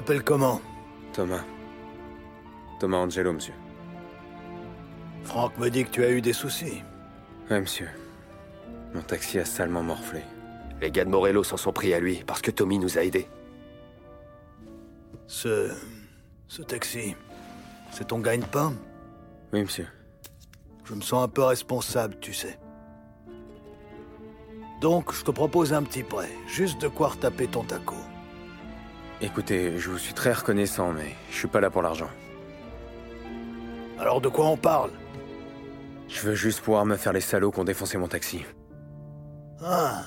T'appelles comment Thomas. Thomas Angelo, monsieur. Franck me dit que tu as eu des soucis. Ouais, monsieur. Mon taxi a salement morflé. Les gars de Morello s'en sont pris à lui parce que Tommy nous a aidés. Ce... ce taxi, c'est ton gagne-pain Oui, monsieur. Je me sens un peu responsable, tu sais. Donc, je te propose un petit prêt, juste de quoi retaper ton taco. Écoutez, je vous suis très reconnaissant, mais je suis pas là pour l'argent. Alors de quoi on parle? Je veux juste pouvoir me faire les salauds qui ont défoncé mon taxi. Ah.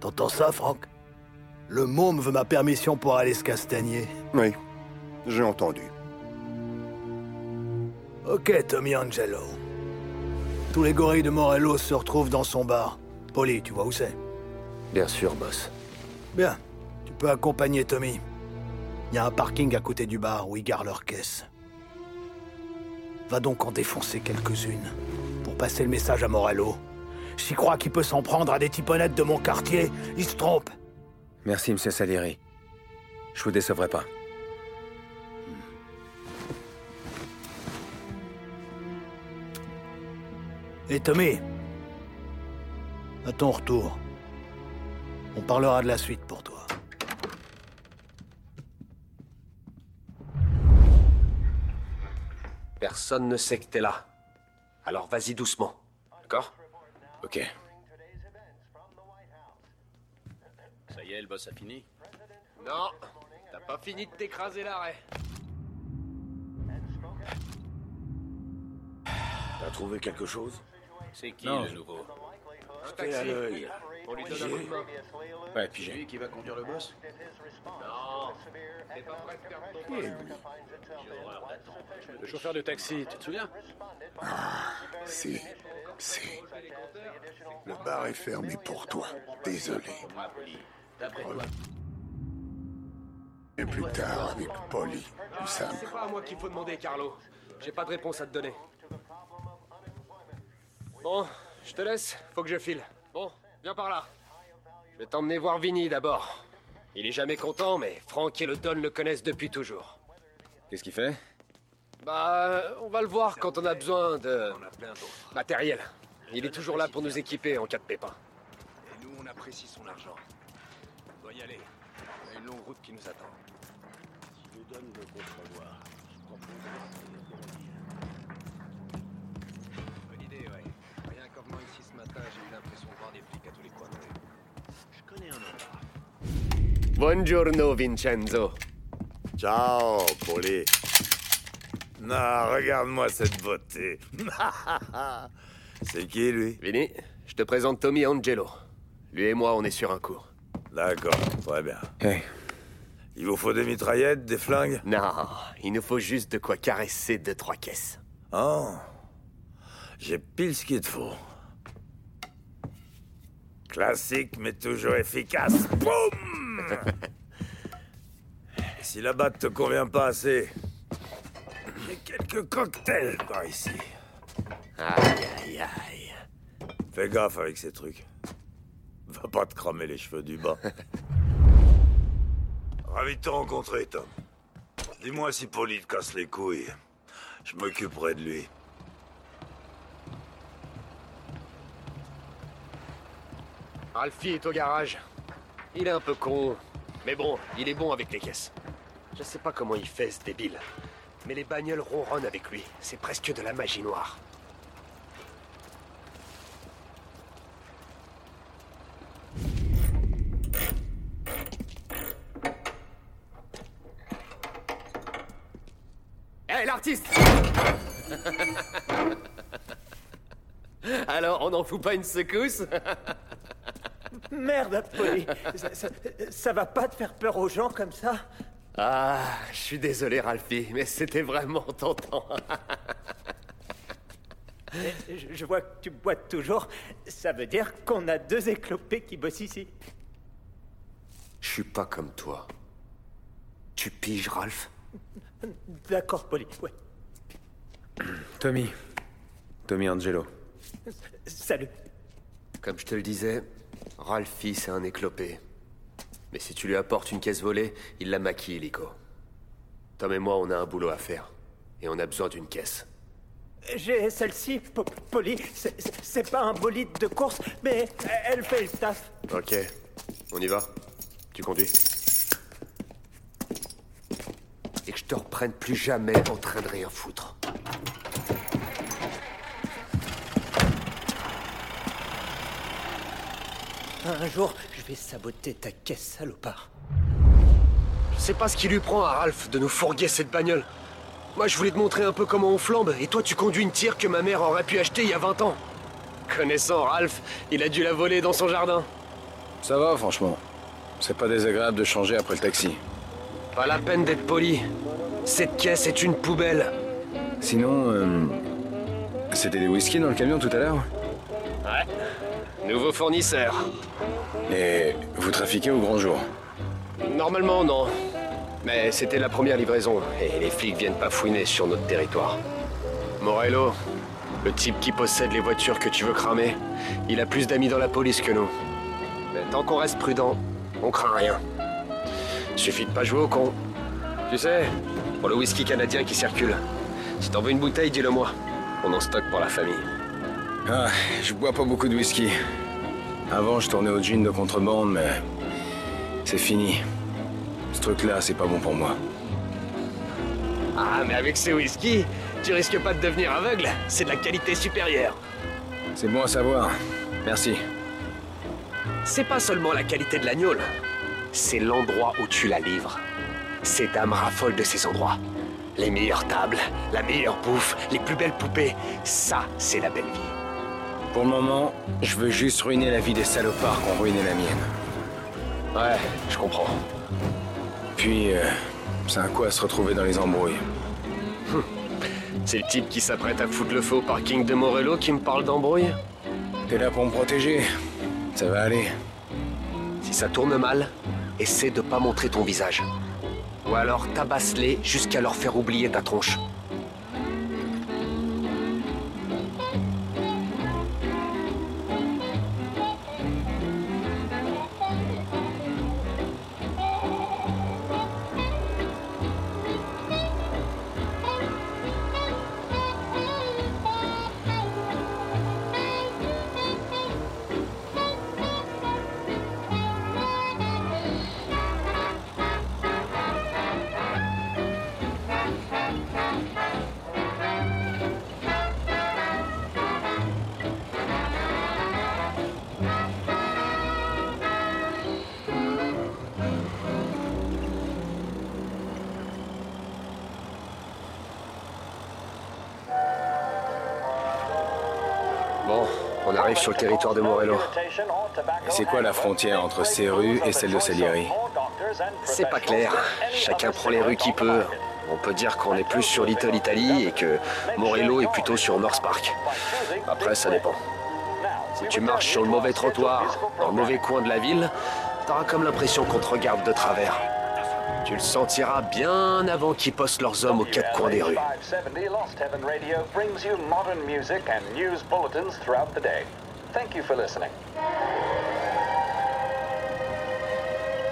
T'entends ça, Franck? Le môme veut ma permission pour aller se castagner. Oui, j'ai entendu. Ok, Tommy Angelo. Tous les gorilles de Morello se retrouvent dans son bar. Poli, tu vois où c'est? Bien sûr, boss. Bien. Tu peux accompagner Tommy. Il y a un parking à côté du bar où ils gardent leurs caisses. Va donc en défoncer quelques-unes pour passer le message à Morello. J'y crois qu'il peut s'en prendre à des tiponnettes de mon quartier. Il se trompe. Merci, monsieur Salieri. Je vous décevrai pas. Et Tommy, à ton retour, on parlera de la suite pour toi. Personne ne sait que t'es là. Alors vas-y doucement. D'accord? Ok. Ça y est, le boss a fini Non, t'as pas fini de t'écraser l'arrêt. T'as trouvé quelque chose? C'est qui Non, le nouveau? T'es à l'œil. On lui donne un coup de main. Ouais, puis j'ai. Lui qui va conduire le boss? Non, Le chauffeur de taxi, tu te souviens Si, si. Le bar est fermé pour toi. Désolé. Et plus tard avec Polly, ou Sam. C'est pas à moi qu'il faut demander, Carlo. J'ai pas de réponse à te donner. Bon, je te laisse, faut que je file. Bon, viens par là. Je vais t'emmener voir Vinny d'abord. Il est jamais content, mais Franck et le Don le connaissent depuis toujours. Qu'est-ce qu'il fait? Bah, on va le voir quand on a besoin de matériel. Il est toujours là pour nous équiper en cas de pépin. Et nous, on apprécie son argent. On doit y aller. On a une longue route qui nous attend. Tu nous donnes le contre-voir. Je propose Bonne idée, ouais. Rien qu'en venant ici ce matin, j'ai eu l'impression de voir des flics à tous les coins de rue. Je connais un endroit. Buongiorno, Vincenzo. Ciao, Polly. Non, regarde-moi cette beauté. C'est qui, lui? Vinny, je te présente Tommy Angelo. Lui et moi, on est sur un coup. D'accord, très bien. Hey, Il vous faut des mitraillettes, des flingues? Non, il nous faut juste de quoi caresser deux, trois caisses. Oh, j'ai pile ce qu'il te faut. Classique, mais toujours efficace. Boum Si la batte te convient pas assez, quelques cocktails par ici. Aïe, aïe, aïe. Fais gaffe avec ces trucs. Va pas te cramer les cheveux du bas. Ravi de te rencontrer, Tom. Dis-moi si Polly te casse les couilles. Je m'occuperai de lui. Alfie est au garage. Il est un peu con. Mais bon, il est bon avec les caisses. Je sais pas comment il fait, ce débile. Mais les bagnoles ronronnent avec lui. C'est presque de la magie noire. Hé, l'artiste Alors, on n'en fout pas une secousse Merde, Polly. ça, ça- ça va pas te faire peur aux gens comme ça? Ah, je suis désolé, Ralphie, mais c'était vraiment tentant. je, je vois que tu boites toujours. Ça veut dire qu'on a deux éclopés qui bossent ici. Je suis pas comme toi. Tu piges, Ralph? D'accord, Polly. Ouais. Tommy. Tommy Angelo. Salut. Comme je te le disais, Ralphie, c'est un éclopé. Mais si tu lui apportes une caisse volée, il la maquille, Lico. Tom et moi, on a un boulot à faire. Et on a besoin d'une caisse. J'ai celle-ci, Po- Polly. C'est pas un bolide de course, mais elle fait le taf. Ok. On y va Tu conduis Et que je te reprenne plus jamais en train de rien foutre. Un jour, je vais saboter ta caisse, salopard. Je sais pas ce qui lui prend à Ralph de nous fourguer cette bagnole. Moi, je voulais te montrer un peu comment on flambe, et toi, tu conduis une tire que ma mère aurait pu acheter il y a 20 ans. Connaissant Ralph, il a dû la voler dans son jardin. Ça va, franchement. C'est pas désagréable de changer après le taxi. Pas la peine d'être poli. Cette caisse est une poubelle. Sinon, euh, c'était des whisky dans le camion tout à l'heure Ouais. Nouveau fournisseur. Et vous trafiquez au grand jour Normalement, non. Mais c'était la première livraison, et les flics viennent pas fouiner sur notre territoire. Morello, le type qui possède les voitures que tu veux cramer, il a plus d'amis dans la police que nous. Mais tant qu'on reste prudent, on craint rien. Suffit de pas jouer au con. Tu sais, pour le whisky canadien qui circule, si t'en veux une bouteille, dis-le moi. On en stocke pour la famille. Ah, je bois pas beaucoup de whisky. Avant, je tournais au gin de contrebande, mais c'est fini. Ce truc-là, c'est pas bon pour moi. Ah, mais avec ces whisky, tu risques pas de devenir aveugle. C'est de la qualité supérieure. C'est bon à savoir. Merci. C'est pas seulement la qualité de l'agnole, c'est l'endroit où tu la livres. Ces dames raffolent de ces endroits. Les meilleures tables, la meilleure bouffe, les plus belles poupées, ça, c'est la belle vie. Pour le moment, je veux juste ruiner la vie des salopards qui ont ruiné la mienne. Ouais, je comprends. Puis, euh, c'est un coup à se retrouver dans les embrouilles. C'est le type qui s'apprête à foutre le feu au parking de Morello qui me parle d'embrouille T'es là pour me protéger. Ça va aller. Si ça tourne mal, essaie de pas montrer ton visage. Ou alors tabasse-les jusqu'à leur faire oublier ta tronche. Arrive sur le territoire de Morello. Et c'est quoi la frontière entre ces rues et celle de Salieri C'est pas clair. Chacun prend les rues qu'il peut. On peut dire qu'on est plus sur Little Italy et que Morello est plutôt sur North Park. Après, ça dépend. Si tu marches sur le mauvais trottoir, dans le mauvais coin de la ville, t'auras comme l'impression qu'on te regarde de travers. Tu le sentiras bien avant qu'ils postent leurs hommes aux quatre coins des rues. 570 Lost Heaven Radio brings you modern music and news bulletins throughout the day. Thank you for listening.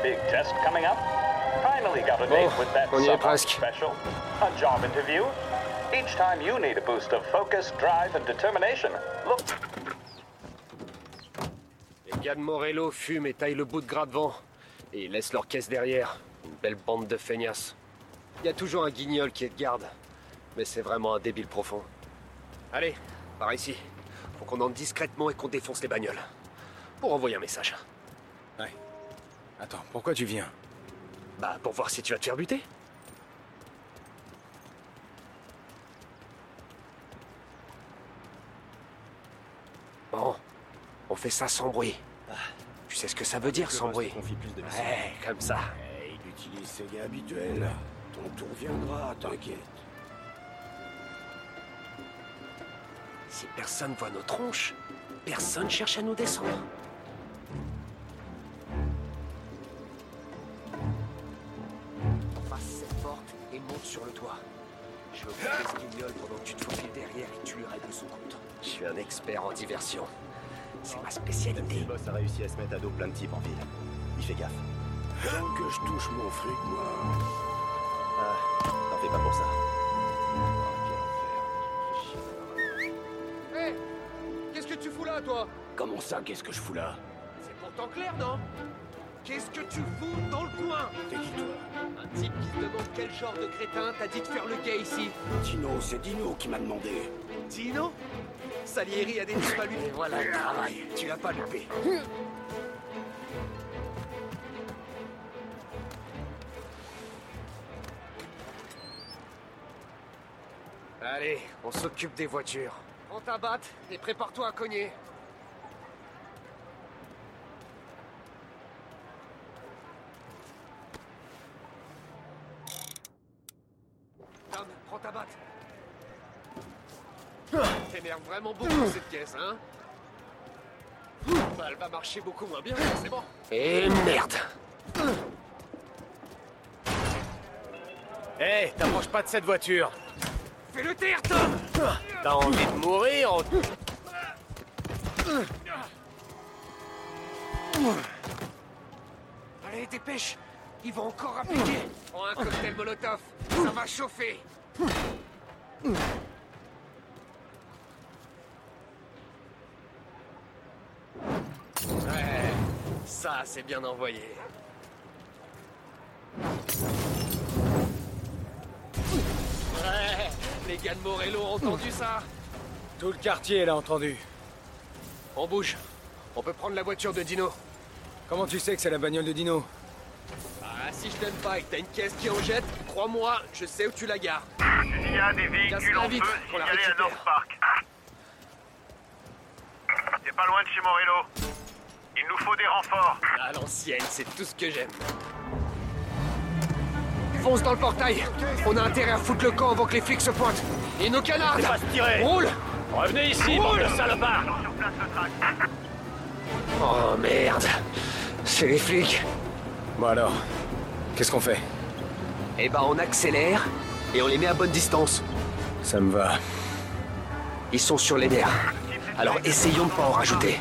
Big test coming up. Finally got a date Bon, with that on y est summer presque. special. A job interview. Each time you need a boost of focus, drive, and determination, look Les gars de Morello fument et taillent le bout de gras devant. Et ils laissent leur caisse derrière. Une belle bande de feignasses. Il y a toujours un guignol qui est de garde. Mais c'est vraiment un débile profond. Allez, par ici. Faut qu'on entre discrètement et qu'on défonce les bagnoles. Pour envoyer un message. Ouais. Attends, pourquoi tu viens? Bah, pour voir si tu vas te faire buter. Bon, on fait ça sans bruit. Tu sais ce que ça veut dire sans bruit? Ouais, comme ça. Il utilise ses gars habituels. Ton tour viendra, t'inquiète. Si personne voit nos tronches, personne cherche à nous descendre. Passe cette porte et monte sur le toit. Je occuper ce guignol pendant que tu te faufiles derrière et tu lui règles son compte. Je suis un expert en diversion. C'est ma spécialité. Le boss a réussi à se mettre à dos plein de types en ville. Il fait gaffe. Tant que je touche mon fric, moi. Ah, t'en fais pas pour ça. Hé Qu'est-ce que tu fous là, toi? Comment ça, qu'est-ce que je fous là? C'est pourtant clair, non? Qu'est-ce que tu fous dans le coin? T'es qui, toi? Un type qui se demande quel genre de crétin t'a dit de faire le gay ici. Dino, c'est Dino qui m'a demandé. Dino? Salieri a des disparus. Et voilà le travail. Tu l'as pas loupé. Allez, on s'occupe des voitures. Prends ta batte et prépare-toi à cogner. Tom, prends ta batte. T'énerves vraiment beaucoup cette caisse, hein? Bah, Elle va marcher beaucoup moins bien, c'est bon. Et merde Hé, t'approches pas de cette voiture. Fais le taire, Tom. T'as envie de mourir Allez, dépêche. Ils vont encore appliquer Prends un cocktail Molotov, ça va chauffer. Ouais, ça c'est bien envoyé. Les gars de Morello ont entendu ça Tout le quartier l'a entendu. On bouge. On peut prendre la voiture de Dino. Comment tu sais que c'est la bagnole de Dino Ah, si je t'aime pas et que t'as une caisse qui en jette, crois-moi, je sais où tu la gares. Il y a des véhicules en feu signalés à récupère. North Park. C'est pas loin de chez Morello. Il nous faut des renforts. À l'ancienne, c'est tout ce que j'aime. Fonce dans le portail On a intérêt à foutre le camp avant que les flics se pointent Et nos canards pas se tirer. Roule Revenez ici, bande de salopards Sur place le track. Oh merde C'est les flics Bon alors, qu'est-ce qu'on fait? Eh ben on accélère et on les met à bonne distance. Ça me va. Ils sont sur les nerfs. Alors essayons de pas en rajouter.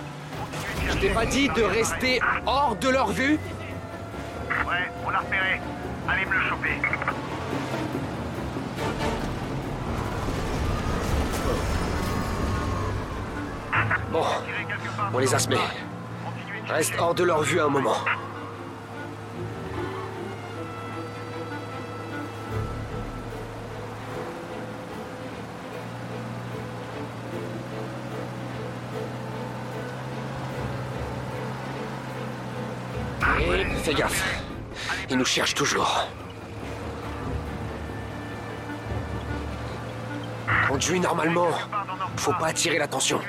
Je t'ai pas dit de rester hors de leur vue? Ouais, on l'a repéré. Allez me le choper. Bon, on les a semés. Reste hors de leur vue un moment. Et fais gaffe. Ils nous cherchent toujours. Conduis normalement. Faut pas attirer l'attention.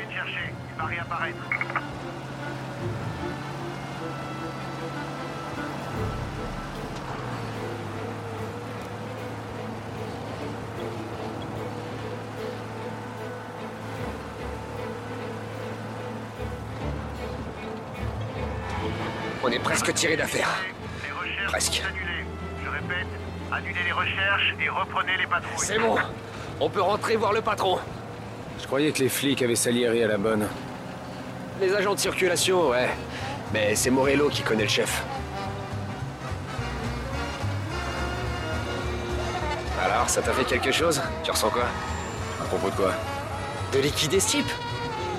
On est presque tiré d'affaire. Presque. Je répète, annulez les recherches et reprenez les patrouilles. C'est bon. On peut rentrer voir le patron. Je croyais que les flics avaient Salieri à la bonne. Les agents de circulation, ouais. Mais c'est Morello qui connaît le chef. Alors, ça t'a fait quelque chose? Tu ressens quoi? À propos de quoi? De liquider ce type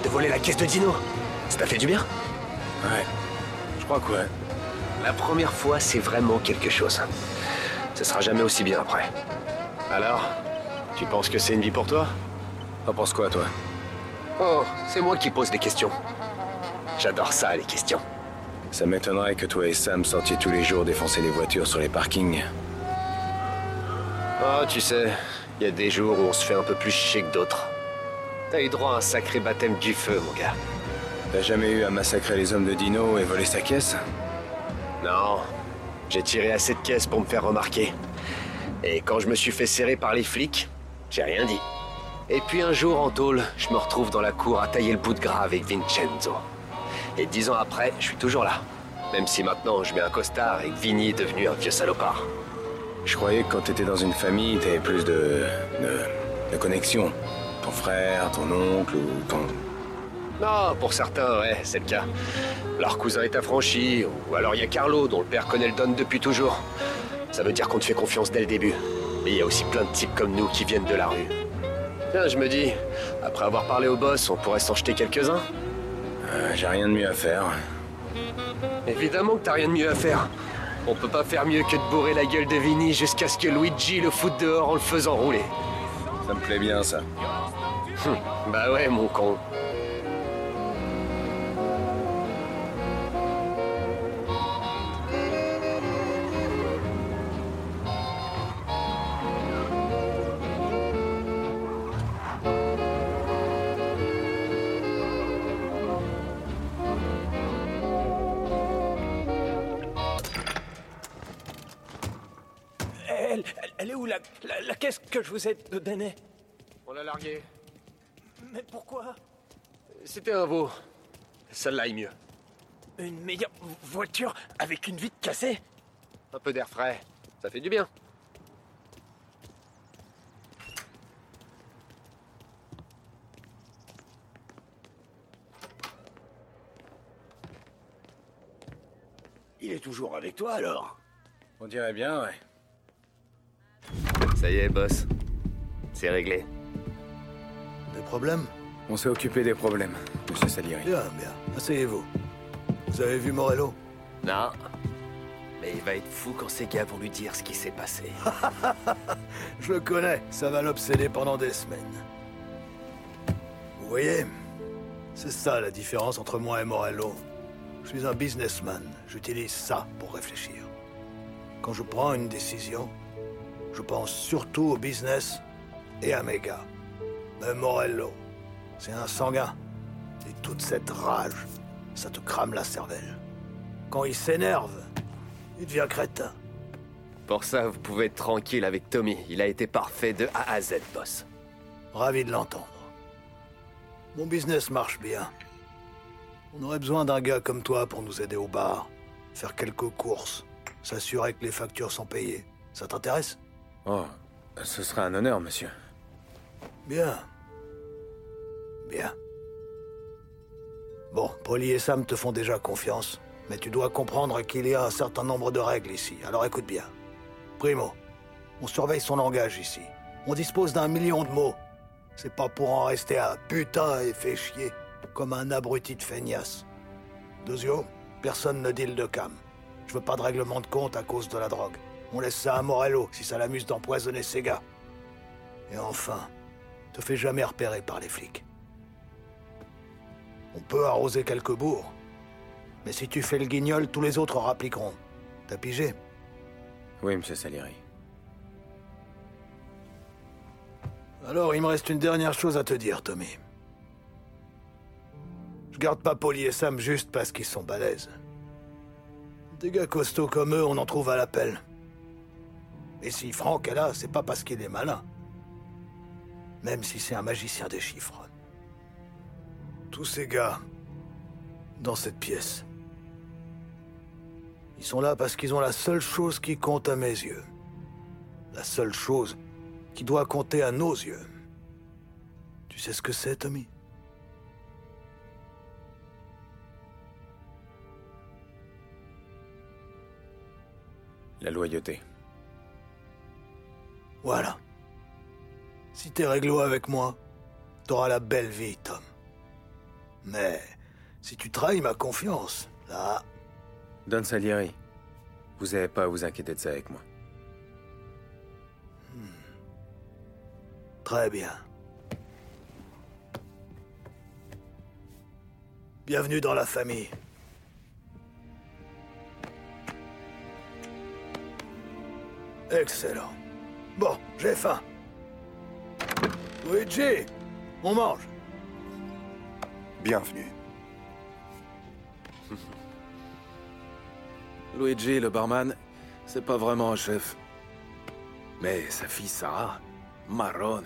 De voler la caisse de Dino? Ça t'a fait du bien? Ouais. Je crois que ouais. La première fois, c'est vraiment quelque chose. Ce sera jamais aussi bien après. Alors Tu penses que c'est une vie pour toi? T'en penses quoi, toi? Oh, c'est moi qui pose des questions. J'adore ça, les questions. Ça m'étonnerait que toi et Sam sortiez tous les jours défoncer les voitures sur les parkings. Oh, tu sais, il y a des jours où on se fait un peu plus chier que d'autres. T'as eu droit à un sacré baptême du feu, mon gars. T'as jamais eu à massacrer les hommes de Dino et voler sa caisse? Non, j'ai tiré assez de caisses pour me faire remarquer. Et quand je me suis fait serrer par les flics, j'ai rien dit. Et puis un jour en tôle, je me retrouve dans la cour à tailler le bout de gras avec Vincenzo. Et dix ans après, je suis toujours là. Même si maintenant je mets un costard et que Vinny est devenu un vieux salopard. Je croyais que quand t'étais dans une famille, t'avais plus de, de. de connexion. Ton frère, ton oncle ou ton. Non, pour certains, ouais, c'est le cas. Leur cousin est affranchi, ou alors il y a Carlo, dont le père connaît le don depuis toujours. Ça veut dire qu'on te fait confiance dès le début. Mais il y a aussi plein de types comme nous qui viennent de la rue. Tiens, je me dis, après avoir parlé au boss, on pourrait s'en jeter quelques-uns Euh, J'ai rien de mieux à faire. Évidemment que t'as rien de mieux à faire. On peut pas faire mieux que de bourrer la gueule de Vinny jusqu'à ce que Luigi le foute dehors en le faisant rouler. Ça me plaît bien, ça. Hum, bah ouais, mon con. Elle, est où la, la, la caisse que je vous ai donnée On l'a largué. Mais pourquoi? C'était un veau. Celle-là est mieux. Une meilleure voiture avec une vitre cassée? Un peu d'air frais. Ça fait du bien. Il est toujours avec toi alors? On dirait bien, ouais. Ça y est, boss. C'est réglé. Des problèmes? On s'est occupé des problèmes, monsieur Salieri. Bien, bien. Asseyez-vous. Vous avez vu Morello? Non. Mais il va être fou quand ces gars vont lui dire ce qui s'est passé. Je le connais, ça va l'obséder pendant des semaines. Vous voyez, c'est ça la différence entre moi et Morello. Je suis un businessman, j'utilise ça pour réfléchir. Quand je prends une décision, je pense surtout au business et à mes gars. Mais Morello, c'est un sanguin. Et toute cette rage, ça te crame la cervelle. Quand il s'énerve, il devient crétin. Pour ça, vous pouvez être tranquille avec Tommy. Il a été parfait de A à Z, boss. Ravi de l'entendre. Mon business marche bien. On aurait besoin d'un gars comme toi pour nous aider au bar, faire quelques courses, s'assurer que les factures sont payées. Ça t'intéresse? Oh, ce sera un honneur, monsieur. Bien. Bien. Bon, Polly et Sam te font déjà confiance, mais tu dois comprendre qu'il y a un certain nombre de règles ici, alors écoute bien. Primo, on surveille son langage ici. On dispose d'un million de mots. C'est pas pour en rester à putain et fait chier, comme un abruti de feignasse. Deuxio, personne ne deal de cam. Je veux pas de règlement de compte à cause de la drogue. On laisse ça à Morello si ça l'amuse d'empoisonner ses gars. Et enfin, te fais jamais repérer par les flics. On peut arroser quelques bourgs. Mais si tu fais le guignol, tous les autres rappliqueront. T'as pigé? Oui, monsieur Salieri. Alors, il me reste une dernière chose à te dire, Tommy. Je garde pas Polly et Sam juste parce qu'ils sont balèzes. Des gars costauds comme eux, on en trouve à l'appel. Et si Franck est là, c'est pas parce qu'il est malin. Même si c'est un magicien des chiffres. Tous ces gars, dans cette pièce, ils sont là parce qu'ils ont la seule chose qui compte à mes yeux. La seule chose qui doit compter à nos yeux. Tu sais ce que c'est, Tommy? La loyauté. Voilà. Si t'es réglo avec moi, t'auras la belle vie, Tom. Mais si tu trahis ma confiance, là, Don Salieri, vous n'avez pas à vous inquiéter de ça avec moi. très bien. Bienvenue dans la famille. Excellent. Bon, j'ai faim. Luigi, on mange. Bienvenue. Luigi, le barman, c'est pas vraiment un chef. Mais sa fille Sarah, marrone.